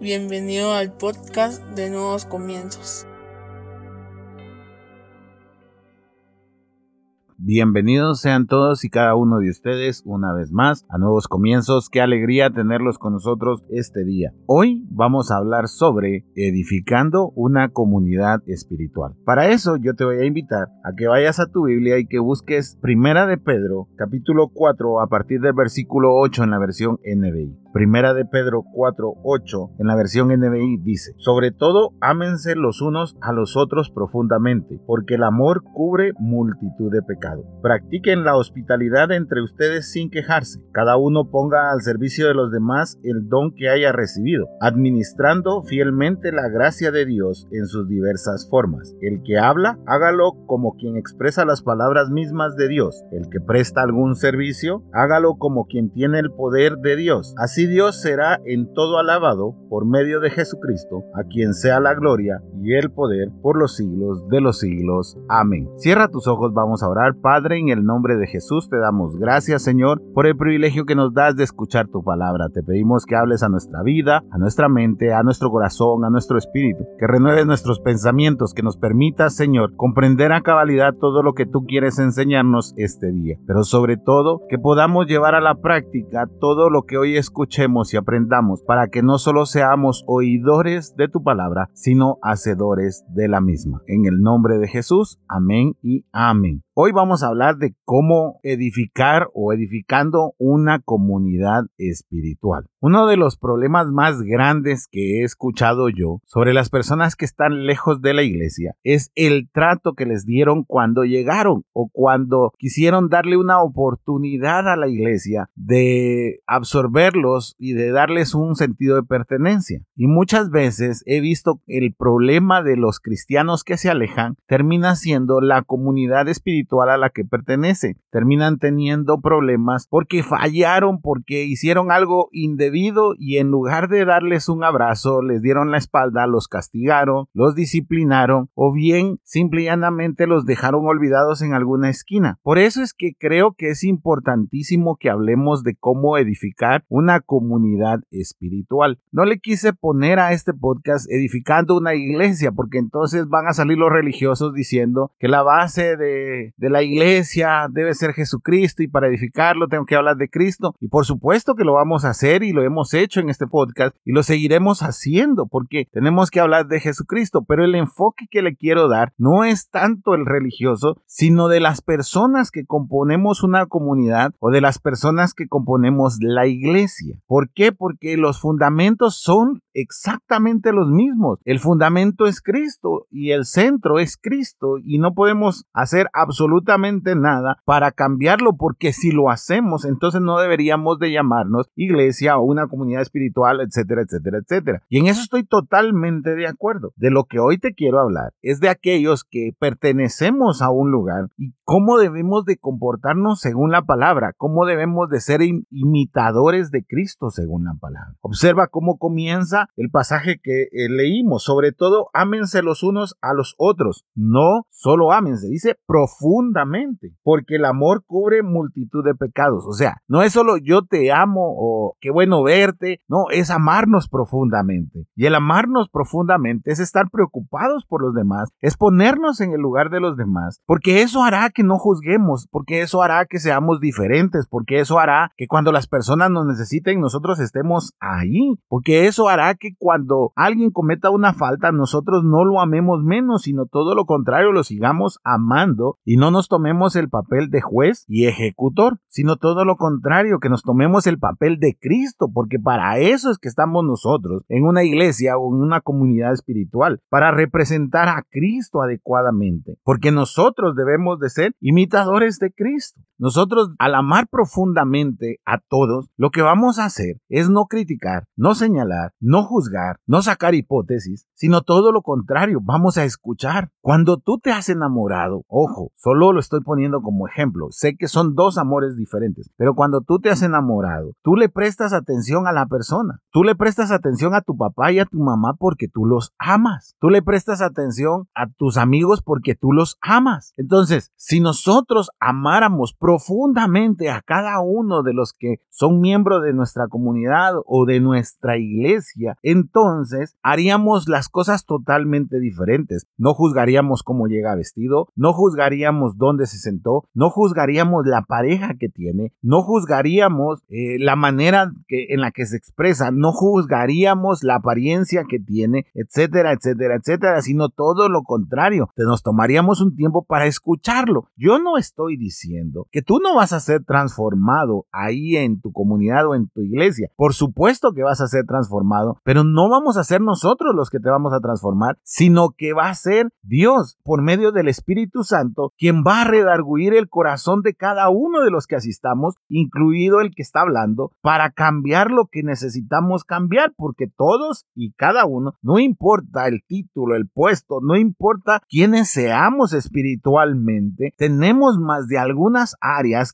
Bienvenido al podcast de Nuevos Comienzos. Bienvenidos sean todos y cada uno de ustedes una vez más a nuevos comienzos. Qué alegría tenerlos con nosotros este día. Hoy vamos a hablar sobre edificando una comunidad espiritual. Para eso yo te voy a invitar a que vayas a tu Biblia y que busques Primera de Pedro, capítulo 4, a partir del versículo 8 en la versión NBI. Primera de Pedro 4, 8 en la versión NBI dice, sobre todo ámense los unos a los otros profundamente, porque el amor cubre multitud de pecados. Practiquen la hospitalidad entre ustedes sin quejarse. Cada uno ponga al servicio de los demás el don que haya recibido, administrando fielmente la gracia de Dios en sus diversas formas. El que habla, hágalo como quien expresa las palabras mismas de Dios. El que presta algún servicio, hágalo como quien tiene el poder de Dios. Así Dios será en todo alabado por medio de Jesucristo, a quien sea la gloria y el poder por los siglos de los siglos. Amén. Cierra tus ojos, vamos a orar. Padre, en el nombre de Jesús te damos gracias, Señor, por el privilegio que nos das de escuchar tu palabra. Te pedimos que hables a nuestra vida, a nuestra mente, a nuestro corazón, a nuestro espíritu, que renueves nuestros pensamientos, que nos permitas, Señor, comprender a cabalidad todo lo que tú quieres enseñarnos este día. Pero sobre todo, que podamos llevar a la práctica todo lo que hoy escuchemos y aprendamos para que no solo seamos oidores de tu palabra, sino hacedores de la misma. En el nombre de Jesús, amén y amén. Hoy vamos a hablar de cómo edificar o edificando una comunidad espiritual. Uno de los problemas más grandes que he escuchado yo sobre las personas que están lejos de la iglesia es el trato que les dieron cuando llegaron o cuando quisieron darle una oportunidad a la iglesia de absorberlos y de darles un sentido de pertenencia. Y muchas veces he visto el problema de los cristianos que se alejan termina siendo la comunidad espiritual a la que pertenece. Terminan teniendo problemas porque fallaron, porque hicieron algo indebido y en lugar de darles un abrazo, les dieron la espalda, los castigaron, los disciplinaron o bien simple y llanamente los dejaron olvidados en alguna esquina. Por eso es que creo que es importantísimo que hablemos de cómo edificar una comunidad espiritual. No le quise poner a este podcast edificando una iglesia porque entonces van a salir los religiosos diciendo que la base de, de la iglesia debe ser Jesucristo y para edificarlo tengo que hablar de Cristo. Y por supuesto que lo vamos a hacer y lo hemos hecho en este podcast y lo seguiremos haciendo porque tenemos que hablar de Jesucristo. Pero el enfoque que le quiero dar no es tanto el religioso, sino de las personas que componemos una comunidad o de las personas que componemos la iglesia. ¿Por qué? Porque los fundamentos son exactamente los mismos. El fundamento es Cristo y el centro es Cristo y no podemos hacer absolutamente nada para cambiarlo porque si lo hacemos entonces no deberíamos de llamarnos iglesia o una comunidad espiritual, etcétera, etcétera, etcétera. Y en eso estoy totalmente de acuerdo. De lo que hoy te quiero hablar es de aquellos que pertenecemos a un lugar y cómo debemos de comportarnos según la palabra, cómo debemos de ser imitadores de Cristo según la palabra. Observa cómo comienza el pasaje que eh, leímos. Sobre todo, ámense los unos a los otros. No solo ámense, dice profundamente, porque el amor cubre multitud de pecados. O sea, no es solo yo te amo o qué bueno verte, no, es amarnos profundamente. Y el amarnos profundamente es estar preocupados por los demás, es ponernos en el lugar de los demás, porque eso hará que no juzguemos, porque eso hará que seamos diferentes, porque eso hará que cuando las personas nos necesiten nosotros estemos ahí, porque eso hará que cuando alguien cometa una falta, nosotros no lo amemos menos, sino todo lo contrario, lo sigamos amando y no nos tomemos el papel de juez y ejecutor, sino todo lo contrario, que nos tomemos el papel de Cristo, porque para eso es que estamos nosotros en una iglesia o en una comunidad espiritual, para representar a Cristo adecuadamente, porque nosotros debemos de ser imitadores de Cristo. Nosotros, al amar profundamente a todos, lo que vamos a hacer es no criticar, no señalar, no juzgar, no sacar hipótesis, sino todo lo contrario, vamos a escuchar. Cuando tú te has enamorado, ojo, solo lo estoy poniendo como ejemplo, sé que son dos amores diferentes, pero cuando tú te has enamorado, tú le prestas atención a la persona, tú le prestas atención a tu papá y a tu mamá porque tú los amas, tú le prestas atención a tus amigos porque tú los amas. Entonces, si nosotros amáramos a cada uno de los que son miembros de nuestra comunidad o de nuestra iglesia, entonces haríamos las cosas totalmente diferentes. No juzgaríamos cómo llega vestido, no juzgaríamos dónde se sentó, no juzgaríamos la pareja que tiene, no juzgaríamos eh, la manera en la que se expresa, no juzgaríamos la apariencia que tiene, etcétera, etcétera, etcétera, sino todo lo contrario. Nos tomaríamos un tiempo para escucharlo. Yo no estoy diciendo que tú no vas a ser transformado ahí en tu comunidad o en tu iglesia. Por supuesto que vas a ser transformado, pero no vamos a ser nosotros los que te vamos a transformar, sino que va a ser Dios por medio del Espíritu Santo quien va a redarguir el corazón de cada uno de los que asistamos, incluido el que está hablando, para cambiar lo que necesitamos cambiar, porque todos y cada uno, no importa el título, el puesto, no importa quiénes seamos espiritualmente, tenemos más de algunas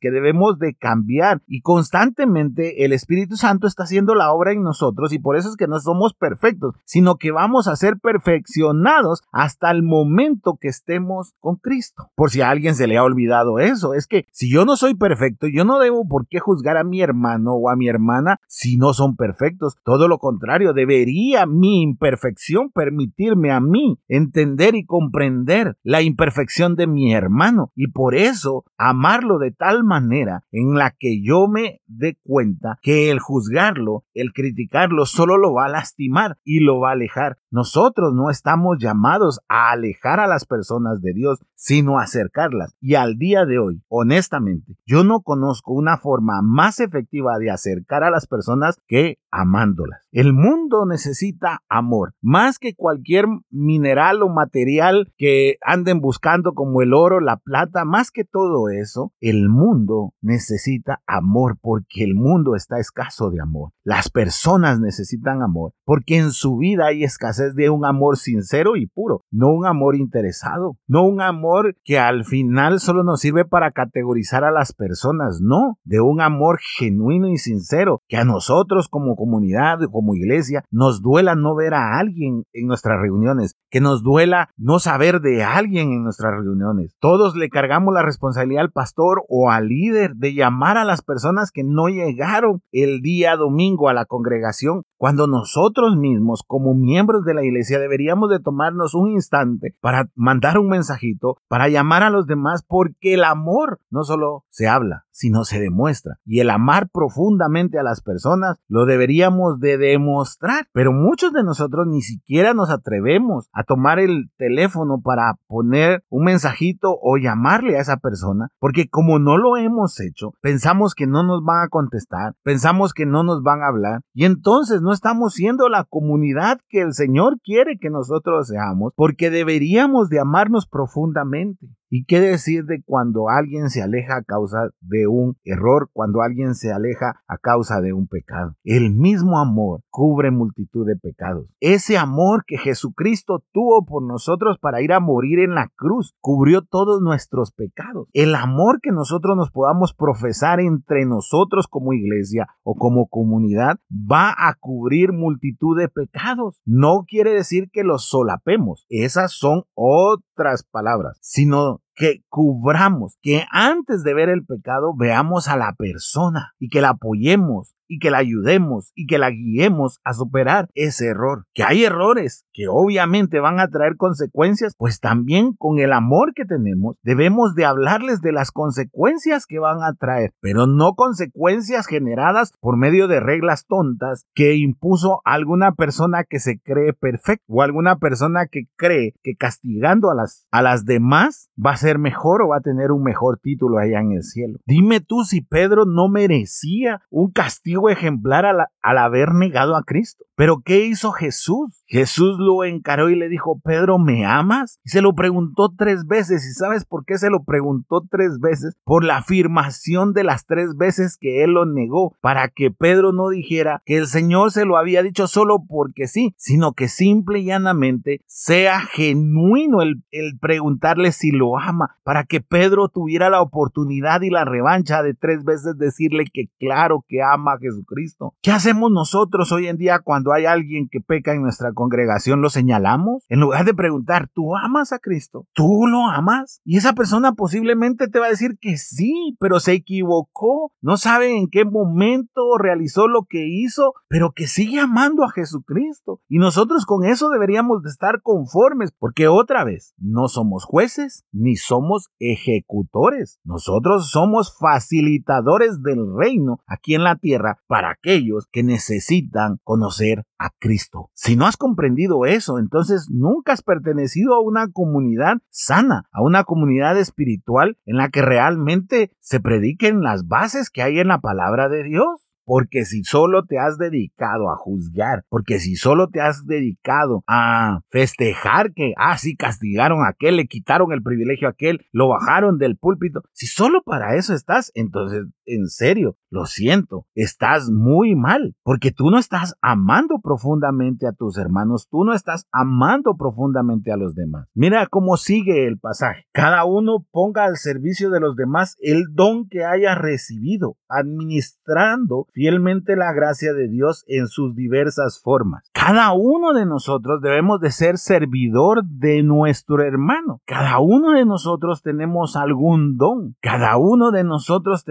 que debemos de cambiar y constantemente el Espíritu Santo está haciendo la obra en nosotros y por eso es que no somos perfectos, sino que vamos a ser perfeccionados hasta el momento que estemos con Cristo. Por si a alguien se le ha olvidado eso, es que si yo no soy perfecto, yo no debo por qué juzgar a mi hermano o a mi hermana si no son perfectos. Todo lo contrario, debería mi imperfección permitirme a mí entender y comprender la imperfección de mi hermano y por eso amarlo tal manera en la que yo me dé cuenta que el juzgarlo, el criticarlo, solo lo va a lastimar y lo va a alejar. Nosotros no estamos llamados a alejar a las personas de Dios, sino a acercarlas. Y al día de hoy, honestamente, yo no conozco una forma más efectiva de acercar a las personas que amándolas. El mundo necesita amor, más que cualquier mineral o material que anden buscando como el oro, la plata, más que todo eso, el mundo necesita amor porque el mundo está escaso de amor. Las personas necesitan amor porque en su vida hay escasez de un amor sincero y puro, no un amor interesado, no un amor que al final solo nos sirve para categorizar a las personas, no, de un amor genuino y sincero, que a nosotros como comunidad, como iglesia, nos duela no ver a alguien en nuestras reuniones, que nos duela no saber de alguien en nuestras reuniones. Todos le cargamos la responsabilidad al pastor o al líder de llamar a las personas que no llegaron el día domingo a la congregación, cuando nosotros mismos como miembros de la iglesia deberíamos de tomarnos un instante para mandar un mensajito, para llamar a los demás, porque el amor no solo se habla, sino se demuestra. Y el amar profundamente a las personas lo deberíamos de demostrar. Pero muchos de nosotros ni siquiera nos atrevemos a tomar el teléfono para poner un mensajito o llamarle a esa persona, porque como no lo hemos hecho, pensamos que no nos van a contestar, pensamos que no nos van a hablar, y entonces no estamos siendo la comunidad que el Señor quiere que nosotros seamos, porque deberíamos de amarnos profundamente. ¿Y qué decir de cuando alguien se aleja a causa de un error, cuando alguien se aleja a causa de un pecado? El mismo amor cubre multitud de pecados. Ese amor que Jesucristo tuvo por nosotros para ir a morir en la cruz cubrió todos nuestros pecados. El amor que nosotros nos podamos profesar entre nosotros como iglesia o como comunidad va a cubrir multitud de pecados. No quiere decir que los solapemos. Esas son otras palabras, sino que cubramos, que antes de ver el pecado veamos a la persona y que la apoyemos y que la ayudemos y que la guiemos a superar ese error. Que hay errores que obviamente van a traer consecuencias, pues también con el amor que tenemos debemos de hablarles de las consecuencias que van a traer, pero no consecuencias generadas por medio de reglas tontas que impuso alguna persona que se cree perfecta o alguna persona que cree que castigando a las, a las demás va a ser mejor o va a tener un mejor título allá en el cielo. Dime tú si Pedro no merecía un castigo ejemplar al, al haber negado a Cristo. Pero ¿qué hizo Jesús? Jesús lo encaró y le dijo, Pedro, ¿me amas? Y se lo preguntó tres veces. ¿Y sabes por qué se lo preguntó tres veces? Por la afirmación de las tres veces que él lo negó, para que Pedro no dijera que el Señor se lo había dicho solo porque sí, sino que simple y llanamente sea genuino el, el preguntarle si lo ama, para que Pedro tuviera la oportunidad y la revancha de tres veces decirle que claro que ama a Jesucristo. ¿Qué hacemos nosotros hoy en día cuando cuando hay alguien que peca en nuestra congregación lo señalamos? En lugar de preguntar, ¿tú amas a Cristo? ¿Tú lo amas? Y esa persona posiblemente te va a decir que sí, pero se equivocó. No sabe en qué momento realizó lo que hizo, pero que sigue amando a Jesucristo. Y nosotros con eso deberíamos de estar conformes, porque otra vez, no somos jueces ni somos ejecutores. Nosotros somos facilitadores del reino aquí en la tierra para aquellos que necesitan conocer a Cristo. Si no has comprendido eso, entonces nunca has pertenecido a una comunidad sana, a una comunidad espiritual en la que realmente se prediquen las bases que hay en la palabra de Dios. Porque si solo te has dedicado a juzgar, porque si solo te has dedicado a festejar que, ah, sí, castigaron a aquel, le quitaron el privilegio a aquel, lo bajaron del púlpito, si solo para eso estás, entonces, en serio, lo siento, estás muy mal, porque tú no estás amando profundamente a tus hermanos, tú no estás amando profundamente a los demás. Mira cómo sigue el pasaje. Cada uno ponga al servicio de los demás el don que haya recibido, administrando fielmente la gracia de Dios en sus diversas formas. Cada uno de nosotros debemos de ser servidor de nuestro hermano. Cada uno de nosotros tenemos algún don. Cada uno de nosotros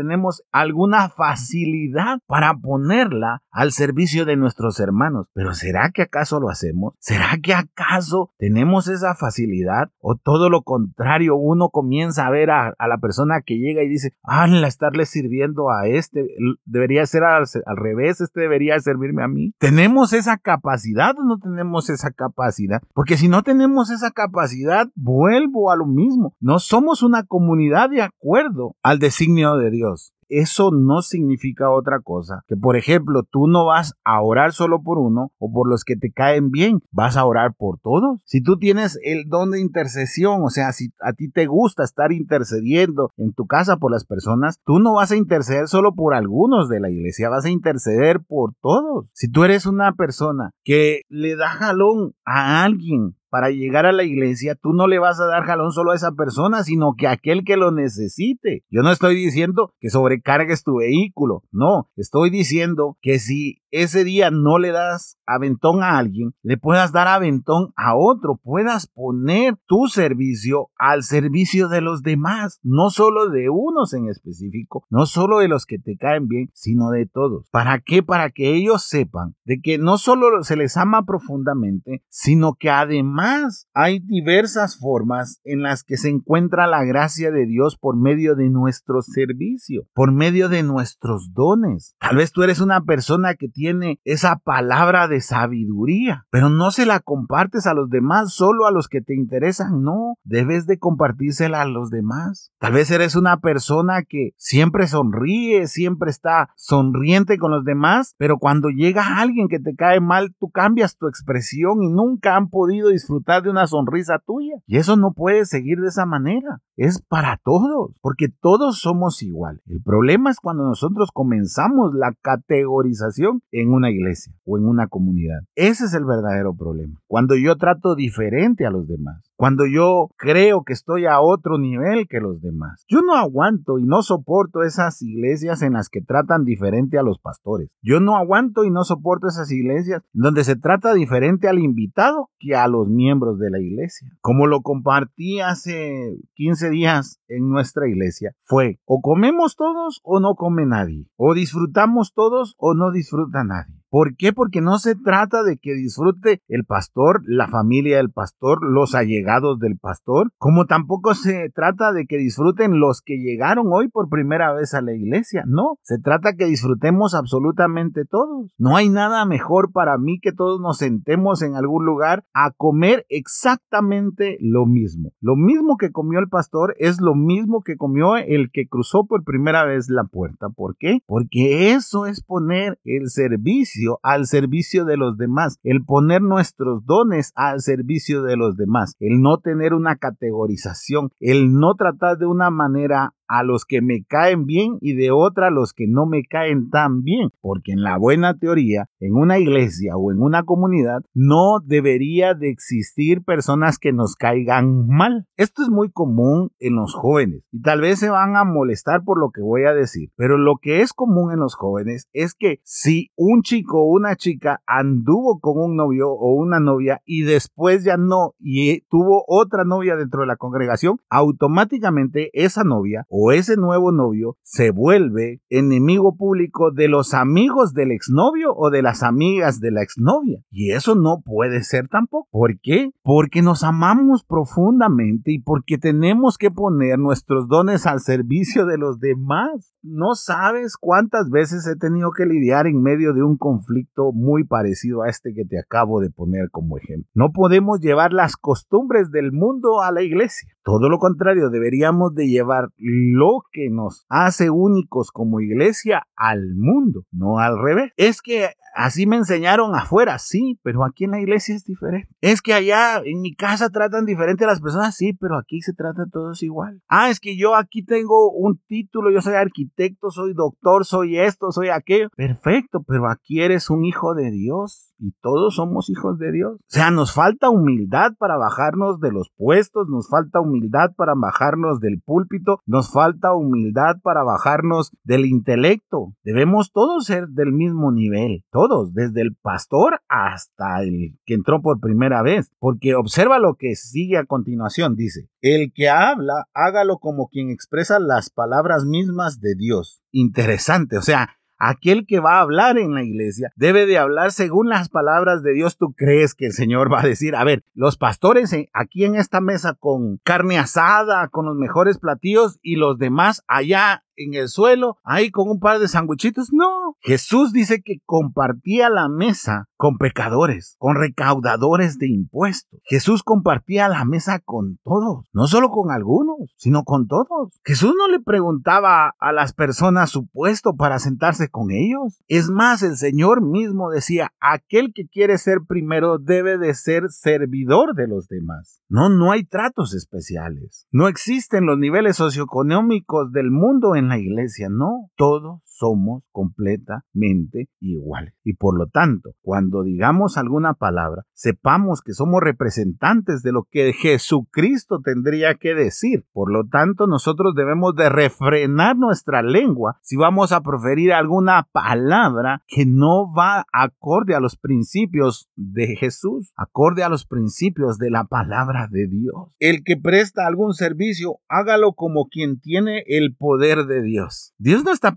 alguna facilidad para ponerla al servicio de nuestros hermanos. Pero ¿será que acaso lo hacemos? ¿Será que acaso tenemos esa facilidad? ¿O todo lo contrario, uno comienza a ver a, la persona que llega y dice, ah, estarle sirviendo a este, debería ser al, al revés, este debería servirme a mí? ¿Tenemos esa capacidad o no tenemos esa capacidad? Porque si no tenemos esa capacidad, vuelvo a lo mismo. No somos una comunidad de acuerdo al designio de Dios eso no significa otra cosa que, por ejemplo, tú no vas a orar solo por uno o por los que te caen bien, vas a orar por todos. Si tú tienes el don de intercesión, o sea, si a ti te gusta estar intercediendo en tu casa por las personas, tú no vas a interceder solo por algunos de la iglesia, vas a interceder por todos. Si tú eres una persona que le da jalón a alguien para llegar a la iglesia, tú no le vas a dar jalón solo a esa persona, sino que a aquel que lo necesite. Yo no estoy diciendo que sobrecargues tu vehículo, no, estoy diciendo que si ese día no le das aventón a alguien, le puedas dar aventón a otro, puedas poner tu servicio al servicio de los demás, no solo de unos en específico, no solo de los que te caen bien, sino de todos. ¿Para qué? Para que ellos sepan de que no solo se les ama profundamente, sino que además hay diversas formas en las que se encuentra la gracia de Dios por medio de nuestro servicio, por medio de nuestros dones. Tal vez tú eres una persona que tiene tiene esa palabra de sabiduría, pero no se la compartes a los demás, solo a los que te interesan, no, debes de compartírsela a los demás. Tal vez eres una persona que siempre sonríe, siempre está sonriente con los demás, pero cuando llega alguien que te cae mal, tú cambias tu expresión y nunca han podido disfrutar de una sonrisa tuya. Y eso no puede seguir de esa manera. Es para todos, porque todos somos iguales. El problema es cuando nosotros comenzamos la categorización en una iglesia o en una comunidad. Ese es el verdadero problema. Cuando yo trato diferente a los demás, cuando yo creo que estoy a otro nivel que los demás. Yo no aguanto y no soporto esas iglesias en las que tratan diferente a los pastores. Yo no aguanto y no soporto esas iglesias donde se trata diferente al invitado que a los miembros de la iglesia. Como lo compartí hace 15 días en nuestra iglesia, fue o comemos todos o no come nadie, o disfrutamos todos o no disfruta nadie. ¿Por qué? Porque no se trata de que disfrute el pastor, la familia del pastor, los allegados del pastor, como tampoco se trata de que disfruten los que llegaron hoy por primera vez a la iglesia. No, se trata que disfrutemos absolutamente todos. No hay nada mejor para mí que todos nos sentemos en algún lugar a comer exactamente lo mismo. Lo mismo que comió el pastor es lo mismo que comió el que cruzó por primera vez la puerta. ¿Por qué? Porque eso es poner el servicio al servicio de los demás, el poner nuestros dones al servicio de los demás, el no tener una categorización, el no tratar de una manera a los que me caen bien y de otra a los que no me caen tan bien, porque en la buena teoría, en una iglesia o en una comunidad, no debería de existir personas que nos caigan mal. Esto es muy común en los jóvenes y tal vez se van a molestar por lo que voy a decir, pero lo que es común en los jóvenes es que si un chico o una chica anduvo con un novio o una novia y después ya no y tuvo otra novia dentro de la congregación, automáticamente esa novia o ese nuevo novio se vuelve enemigo público de los amigos del exnovio o de las amigas de la exnovia. Y eso no puede ser tampoco. ¿Por qué? Porque nos amamos profundamente y porque tenemos que poner nuestros dones al servicio de los demás. No sabes cuántas veces he tenido que lidiar en medio de un conflicto muy parecido a este que te acabo de poner como ejemplo. No podemos llevar las costumbres del mundo a la iglesia. Todo lo contrario, deberíamos de llevar lo que nos hace únicos como iglesia al mundo, no al revés. Es que así me enseñaron afuera, sí, pero aquí en la iglesia es diferente. Es que allá en mi casa tratan diferente a las personas, sí, pero aquí se trata todos igual. Ah, es que yo aquí tengo un título, yo soy arquitecto, soy doctor, soy esto, soy aquello. Perfecto, pero aquí eres un hijo de Dios y todos somos hijos de Dios. O sea, nos falta humildad para bajarnos de los puestos, nos falta humildad para bajarnos del púlpito, nos falta humildad para bajarnos del intelecto. Debemos todos ser del mismo nivel, todos, desde el pastor hasta el que entró por primera vez, porque observa lo que sigue a continuación, dice, el que habla, hágalo como quien expresa las palabras mismas de Dios. Interesante, o sea, aquel que va a hablar en la iglesia debe de hablar según las palabras de Dios. ¿Tú crees que el Señor va a decir, a ver, los pastores aquí en esta mesa con carne asada, con los mejores platillos y los demás allá en el suelo, ahí con un par de sandwichitos. No, Jesús dice que compartía la mesa con pecadores, con recaudadores de impuestos. Jesús compartía la mesa con todos, no solo con algunos, sino con todos. Jesús no le preguntaba a las personas su puesto para sentarse con ellos. Es más, el Señor mismo decía, aquel que quiere ser primero debe de ser servidor de los demás. No, no hay tratos especiales. No existen los niveles socioeconómicos del mundo en la iglesia. No, todos somos completamente iguales. Y por lo tanto, cuando digamos alguna palabra, sepamos que somos representantes de lo que Jesucristo tendría que decir. Por lo tanto, nosotros debemos de refrenar nuestra lengua si vamos a proferir alguna palabra que no va acorde a los principios de Jesús, acorde a los principios de la palabra de Dios. El que presta algún servicio, hágalo como quien tiene el poder de Dios. Dios no está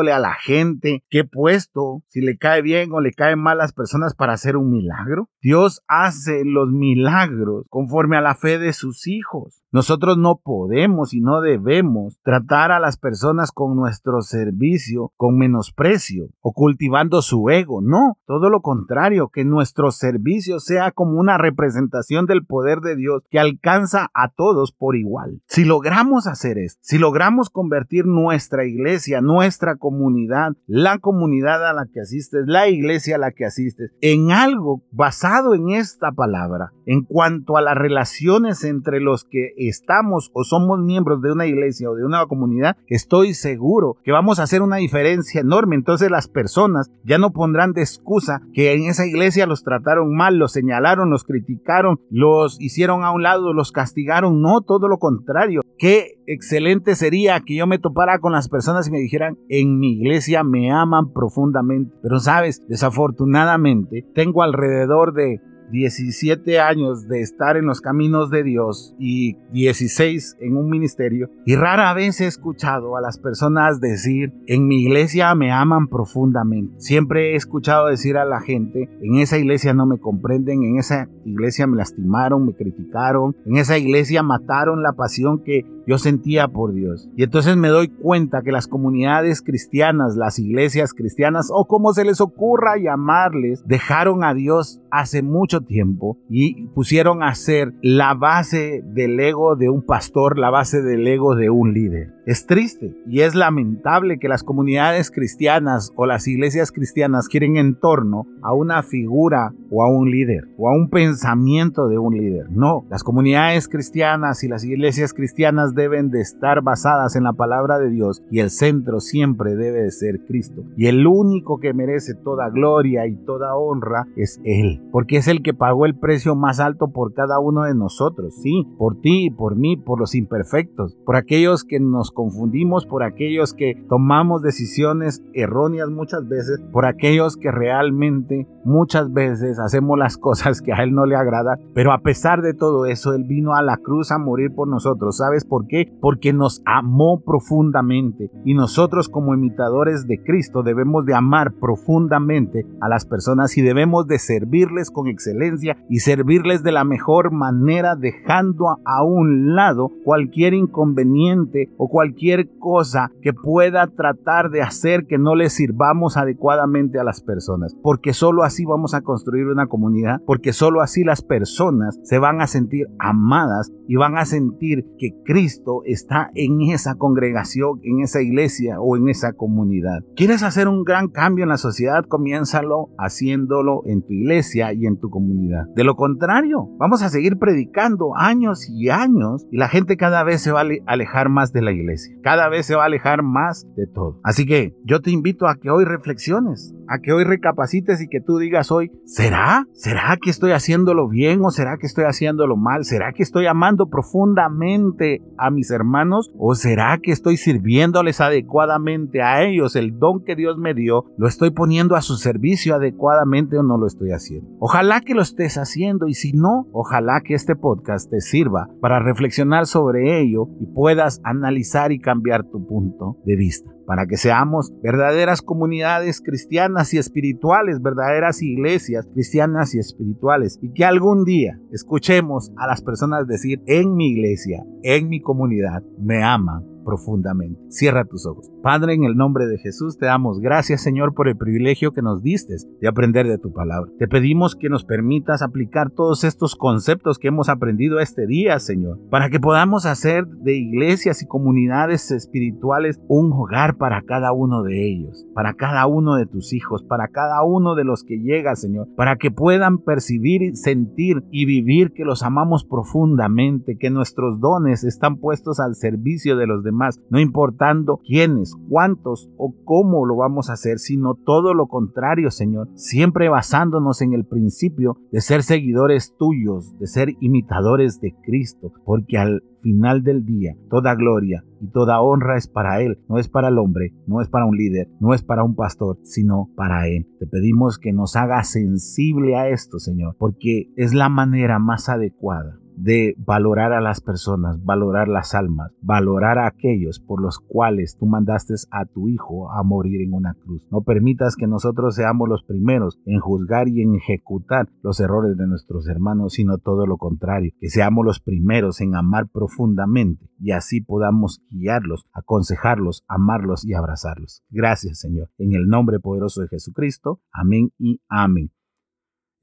a la gente qué puesto, si le cae bien o le caen mal las personas para hacer un milagro. Dios hace los milagros conforme a la fe de sus hijos. Nosotros no podemos y no debemos tratar a las personas con nuestro servicio con menosprecio o cultivando su ego. No, todo lo contrario, que nuestro servicio sea como una representación del poder de Dios que alcanza a todos por igual. Si logramos hacer esto, si logramos convertir nuestra iglesia, nuestra comunidad, la comunidad a la que asistes, la iglesia a la que asistes, en algo basado en esta palabra, en cuanto a las relaciones entre los que estamos o somos miembros de una iglesia o de una comunidad, estoy seguro que vamos a hacer una diferencia enorme. Entonces las personas ya no pondrán de excusa que en esa iglesia los trataron mal, los señalaron, los criticaron, los hicieron a un lado, los castigaron. No, todo lo contrario. Qué excelente sería que yo me topara con las personas y me dijeran, en mi iglesia me aman profundamente. Pero sabes, desafortunadamente, tengo alrededor de 17 años de estar en los caminos de Dios y 16 en un ministerio y rara vez he escuchado a las personas decir en mi iglesia me aman profundamente. Siempre he escuchado decir a la gente en esa iglesia no me comprenden, en esa iglesia me lastimaron, me criticaron, en esa iglesia mataron la pasión que yo sentía por Dios. Y entonces me doy cuenta que las comunidades cristianas, las iglesias cristianas o como se les ocurra llamarles, dejaron a Dios hace mucho tiempo y pusieron a ser la base del ego de un pastor, la base del ego de un líder. Es triste y es lamentable que las comunidades cristianas o las iglesias cristianas quieren en torno a una figura o a un líder o a un pensamiento de un líder. No, las comunidades cristianas y las iglesias cristianas deben de estar basadas en la palabra de Dios y el centro siempre debe de ser Cristo. Y el único que merece toda gloria y toda honra es Él, porque es el que pagó el precio más alto por cada uno de nosotros, sí, por ti por mí, por los imperfectos, por aquellos que nos confundimos, por aquellos que tomamos decisiones erróneas muchas veces, por aquellos que realmente muchas veces hacemos las cosas que a Él no le agrada, pero a pesar de todo eso, Él vino a la cruz a morir por nosotros. ¿Sabes por qué? Porque nos amó profundamente y nosotros como imitadores de Cristo debemos de amar profundamente a las personas y debemos de servirles con excelencia y servirles de la mejor manera dejando a un lado cualquier inconveniente o cualquier cosa que pueda tratar de hacer que no les sirvamos adecuadamente a las personas, porque solo así vamos a construir una comunidad, porque solo así las personas se van a sentir amadas y van a sentir que Cristo está en esa congregación, en esa iglesia o en esa comunidad. ¿Quieres hacer un gran cambio en la sociedad? Comiénzalo haciéndolo en tu iglesia y en tu comunidad. De lo contrario, vamos a seguir predicando años y años y la gente cada vez se va a alejar más de la iglesia, cada vez se va a alejar más de todo. Así que yo te invito a que hoy reflexiones, a que hoy recapacites y que tú digas hoy, ¿será? ¿Será que estoy haciéndolo bien o será que estoy haciéndolo mal? ¿Será que estoy amando profundamente a mis hermanos o será que estoy sirviéndoles adecuadamente a ellos? El don que Dios me dio, ¿lo estoy poniendo a su servicio adecuadamente o no lo estoy haciendo? Ojalá que lo estés haciendo y si no, ojalá que este podcast te sirva para reflexionar sobre ello y puedas analizar y cambiar tu punto de vista para que seamos verdaderas comunidades cristianas y espirituales, verdaderas iglesias cristianas y espirituales, y que algún día escuchemos a las personas decir, en mi iglesia, en mi comunidad, me aman profundamente. Cierra tus ojos. Padre, en el nombre de Jesús te damos gracias, Señor, por el privilegio que nos diste de aprender de tu palabra. Te pedimos que nos permitas aplicar todos estos conceptos que hemos aprendido este día, Señor, para que podamos hacer de iglesias y comunidades espirituales un hogar para cada uno de ellos, para cada uno de tus hijos, para cada uno de los que llega, Señor, para que puedan percibir, sentir y vivir que los amamos profundamente, que nuestros dones están puestos al servicio de los demás no importando quiénes, cuántos o cómo lo vamos a hacer, sino todo lo contrario, Señor, siempre basándonos en el principio de ser seguidores tuyos, de ser imitadores de Cristo, porque al final del día toda gloria y toda honra es para Él, no es para el hombre, no es para un líder, no es para un pastor, sino para Él. Te pedimos que nos haga sensible a esto, Señor, porque es la manera más adecuada de valorar a las personas, valorar las almas, valorar a aquellos por los cuales tú mandaste a tu Hijo a morir en una cruz. No permitas que nosotros seamos los primeros en juzgar y en ejecutar los errores de nuestros hermanos, sino todo lo contrario, que seamos los primeros en amar profundamente y así podamos guiarlos, aconsejarlos, amarlos y abrazarlos. Gracias Señor. En el nombre poderoso de Jesucristo. Amén y amén.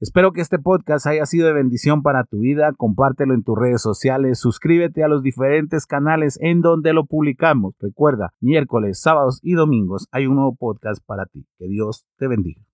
Espero que este podcast haya sido de bendición para tu vida. Compártelo en tus redes sociales. Suscríbete a los diferentes canales en donde lo publicamos. Recuerda, miércoles, sábados y domingos hay un nuevo podcast para ti. Que Dios te bendiga.